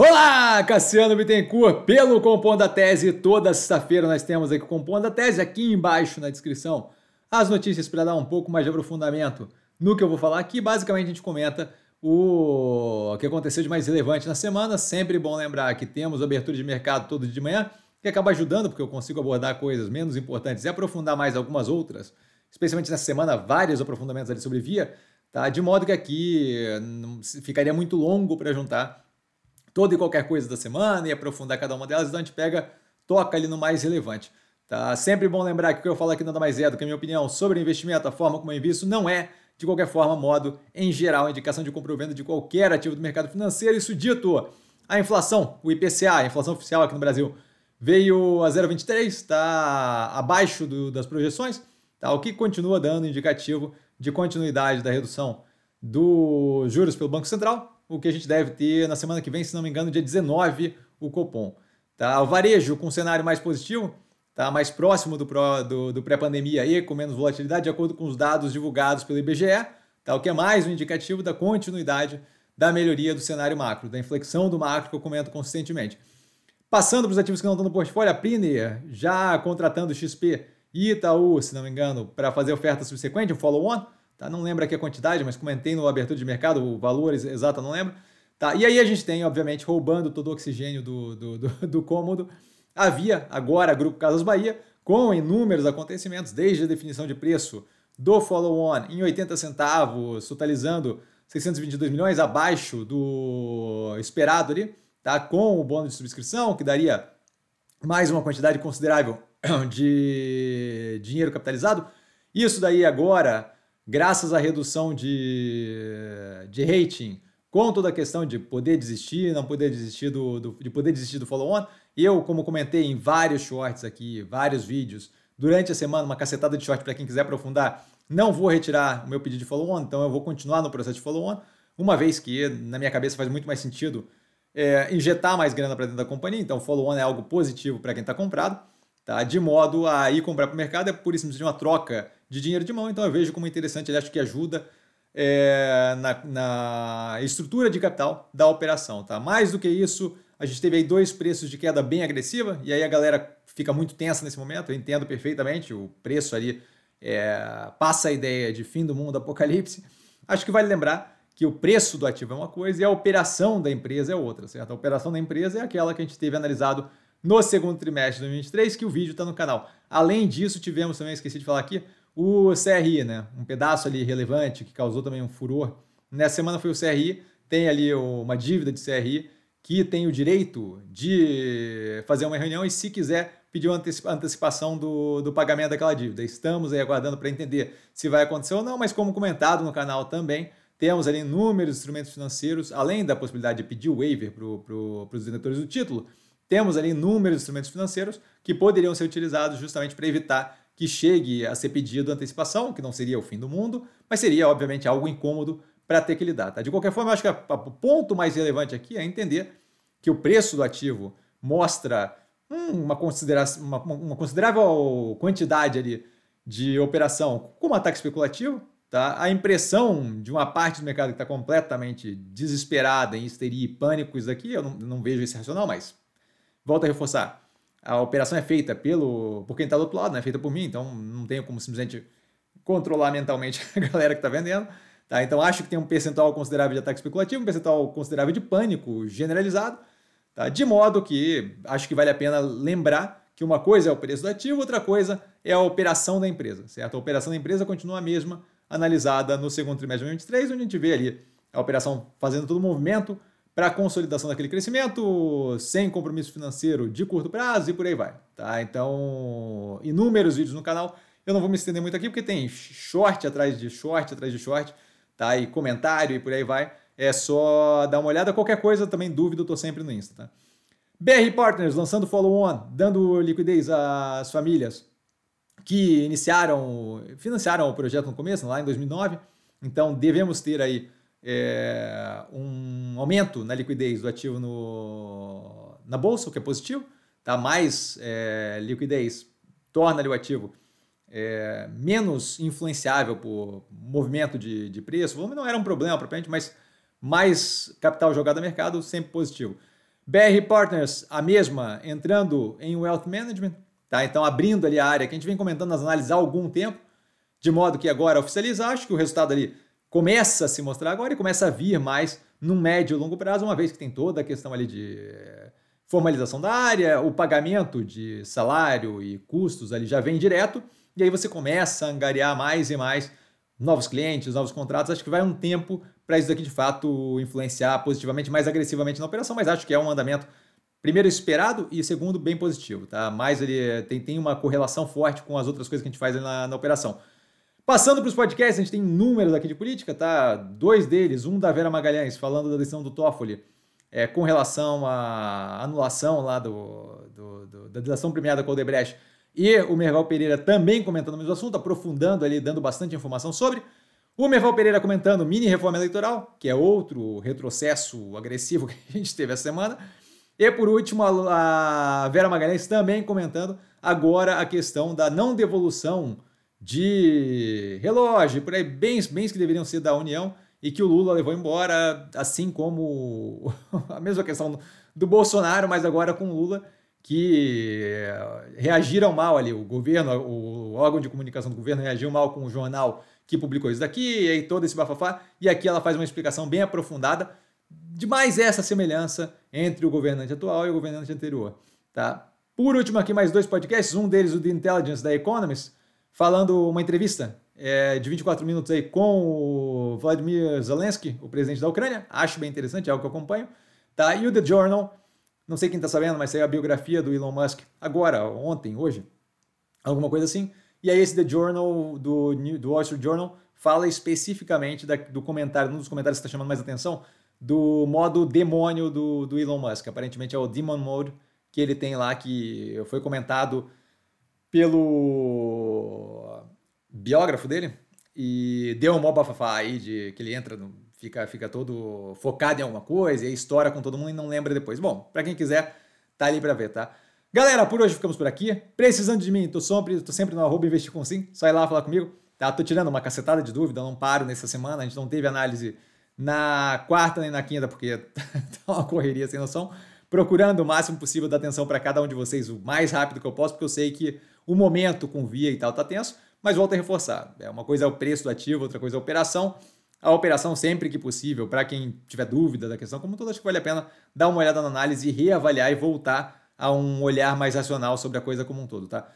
Olá, Cassiano Bittencourt, pelo Compondo a Tese. Toda sexta-feira nós temos aqui o Compondo a Tese, aqui embaixo na descrição, as notícias para dar um pouco mais de aprofundamento no que eu vou falar aqui. Basicamente, a gente comenta o que aconteceu de mais relevante na semana. Sempre bom lembrar que temos abertura de mercado todo dia de manhã, que acaba ajudando, porque eu consigo abordar coisas menos importantes e aprofundar mais algumas outras, especialmente nessa semana, vários aprofundamentos ali sobre via, tá? De modo que aqui ficaria muito longo para juntar toda e qualquer coisa da semana e aprofundar cada uma delas, então a gente pega, toca ali no mais relevante. Tá? Sempre bom lembrar que o que eu falo aqui nada mais é do que a minha opinião sobre investimento, a forma como eu invisto, não é, de qualquer forma, modo, em geral, indicação de compra ou venda de qualquer ativo do mercado financeiro. Isso dito, a inflação, o IPCA, a inflação oficial aqui no Brasil, veio a 0,23, está abaixo do, das projeções, tá? o que continua dando indicativo de continuidade da redução dos juros pelo Banco Central, o que a gente deve ter na semana que vem, se não me engano, dia 19, o Copom. Tá? O varejo com um cenário mais positivo, tá? mais próximo do, do, do pré-pandemia e com menos volatilidade, de acordo com os dados divulgados pelo IBGE, tá? o que é mais um indicativo da continuidade da melhoria do cenário macro, da inflexão do macro que eu comento consistentemente. Passando para os ativos que não estão no portfólio, a Priner já contratando XP e Itaú, se não me engano, para fazer oferta subsequente, um follow-on, Tá? Não lembro aqui a quantidade, mas comentei no abertura de mercado, o valor exato não lembro. Tá? E aí a gente tem, obviamente, roubando todo o oxigênio do, do, do, do cômodo, havia agora Grupo Casas Bahia, com inúmeros acontecimentos, desde a definição de preço do follow-on em 80 centavos, totalizando 622 milhões, abaixo do esperado ali, tá? com o bônus de subscrição, que daria mais uma quantidade considerável de dinheiro capitalizado. Isso daí agora graças à redução de, de rating, com toda a questão de poder desistir, não poder desistir do, do de poder desistir do follow-on, eu, como comentei em vários shorts aqui, vários vídeos, durante a semana, uma cacetada de short para quem quiser aprofundar, não vou retirar o meu pedido de follow-on, então eu vou continuar no processo de follow-on, uma vez que na minha cabeça faz muito mais sentido é, injetar mais grana para dentro da companhia, então follow-on é algo positivo para quem está comprado, tá? de modo a ir comprar para o mercado é por isso de uma troca de dinheiro de mão, então eu vejo como interessante, ele acho que ajuda é, na, na, estrutura de capital da operação. Tá? Mais do que isso, a gente teve aí dois preços de queda bem agressiva, e aí a galera fica muito tensa nesse momento, eu entendo perfeitamente, o preço ali é, passa a ideia de fim do mundo, apocalipse. Acho que vale lembrar que o preço do ativo é uma coisa e a operação da empresa é outra, certo? A operação da empresa é aquela que a gente teve analisado no segundo trimestre de 2023, que o vídeo está no canal. Além disso, tivemos também, esqueci de falar aqui, o CRI, né? Um pedaço ali relevante que causou também um furor. Nessa semana foi o CRI, tem ali uma dívida de CRI que tem o direito de fazer uma reunião e, se quiser, pedir uma antecipação do, do pagamento daquela dívida. Estamos aí aguardando para entender se vai acontecer ou não, mas como comentado no canal também, temos ali inúmeros instrumentos financeiros, além da possibilidade de pedir waiver para pro, os detentores do título, temos ali inúmeros instrumentos financeiros que poderiam ser utilizados justamente para evitar que chegue a ser pedido antecipação, que não seria o fim do mundo, mas seria, obviamente, algo incômodo para ter que lidar. Tá? De qualquer forma, acho que o ponto mais relevante aqui é entender que o preço do ativo mostra hum, uma, consideração, uma, uma considerável quantidade ali de operação como ataque especulativo, tá? a impressão de uma parte do mercado que está completamente desesperada em histeria e pânico, isso aqui, eu não, não vejo esse racional, mas volto a reforçar a operação é feita pelo por quem está do outro lado, né? é feita por mim, então não tenho como simplesmente controlar mentalmente a galera que está vendendo. Tá? Então acho que tem um percentual considerável de ataque especulativo, um percentual considerável de pânico generalizado, tá? de modo que acho que vale a pena lembrar que uma coisa é o preço do ativo, outra coisa é a operação da empresa, certo? A operação da empresa continua a mesma, analisada no segundo trimestre de 2023, onde a gente vê ali a operação fazendo todo o movimento, para a consolidação daquele crescimento, sem compromisso financeiro de curto prazo e por aí vai. Tá? Então, inúmeros vídeos no canal. Eu não vou me estender muito aqui porque tem short atrás de short atrás de short, tá? E comentário e por aí vai. É só dar uma olhada. Qualquer coisa, também dúvida, eu tô sempre no Insta, tá? BR Partners lançando follow-on, dando liquidez às famílias que iniciaram, financiaram o projeto no começo, lá em 2009. Então, devemos ter aí é, um aumento na liquidez do ativo no, na bolsa, o que é positivo, tá? mais é, liquidez torna o ativo é, menos influenciável por movimento de, de preço. O volume não era um problema propriamente, mas mais capital jogado no mercado, sempre positivo. BR Partners, a mesma, entrando em Wealth Management, tá? Então abrindo ali a área que a gente vem comentando nas análises há algum tempo, de modo que agora oficializa, acho que o resultado ali começa a se mostrar agora e começa a vir mais no médio e longo prazo, uma vez que tem toda a questão ali de formalização da área, o pagamento de salário e custos ali já vem direto, e aí você começa a angariar mais e mais novos clientes, novos contratos. Acho que vai um tempo para isso daqui de fato influenciar positivamente, mais agressivamente na operação, mas acho que é um andamento primeiro esperado e segundo bem positivo, tá? Mais ele tem, tem uma correlação forte com as outras coisas que a gente faz na, na operação. Passando para os podcasts, a gente tem números aqui de política, tá? Dois deles, um da Vera Magalhães falando da decisão do Toffoli é, com relação à anulação lá do, do, do da delação premiada com o Odebrecht e o Merval Pereira também comentando o mesmo assunto, aprofundando ali, dando bastante informação sobre. O Merval Pereira comentando mini reforma eleitoral, que é outro retrocesso agressivo que a gente teve essa semana. E por último, a Vera Magalhães também comentando agora a questão da não devolução de relógio, por aí, bens, bens que deveriam ser da União e que o Lula levou embora, assim como a mesma questão do Bolsonaro, mas agora com o Lula, que reagiram mal ali. O governo, o órgão de comunicação do governo reagiu mal com o jornal que publicou isso daqui, e aí todo esse bafafá, e aqui ela faz uma explicação bem aprofundada de mais essa semelhança entre o governante atual e o governante anterior. Tá? Por último, aqui mais dois podcasts, um deles o The Intelligence da Economist, falando uma entrevista é, de 24 minutos aí com o Vladimir Zelensky, o presidente da Ucrânia. Acho bem interessante, é algo que eu acompanho. Tá? E o The Journal, não sei quem está sabendo, mas saiu a biografia do Elon Musk agora, ontem, hoje, alguma coisa assim. E aí esse The Journal do, do Wall Street Journal fala especificamente da, do comentário, um dos comentários que está chamando mais atenção, do modo demônio do, do Elon Musk. Aparentemente é o Demon Mode que ele tem lá, que foi comentado pelo biógrafo dele e deu um mó bafafá aí de que ele entra, fica, fica todo focado em alguma coisa e estoura com todo mundo e não lembra depois. Bom, para quem quiser, tá ali para ver, tá? Galera, por hoje ficamos por aqui. Precisando de mim, tô sempre, tô sempre no arroba investir com sim, só ir lá falar comigo. Tá? Tô tirando uma cacetada de dúvida, não paro nessa semana, a gente não teve análise na quarta nem na quinta, porque tá uma correria sem noção. Procurando o máximo possível dar atenção para cada um de vocês o mais rápido que eu posso, porque eu sei que o momento com via e tal tá tenso mas volto a reforçar. É uma coisa é o preço do ativo, outra coisa é a operação. A operação, sempre que possível, para quem tiver dúvida da questão, como todas, acho que vale a pena dar uma olhada na análise, reavaliar e voltar a um olhar mais racional sobre a coisa como um todo, tá?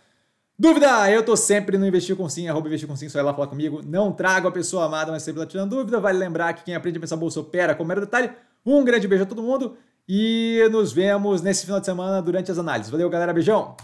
Dúvida? Eu tô sempre no Investir com Sim, arroba Investir com Sim, só ir lá falar comigo. Não trago a pessoa amada, mas sempre lá tirando dúvida. Vale lembrar que quem aprende a pensar bolsa opera com mero detalhe. Um grande beijo a todo mundo e nos vemos nesse final de semana durante as análises. Valeu, galera. Beijão!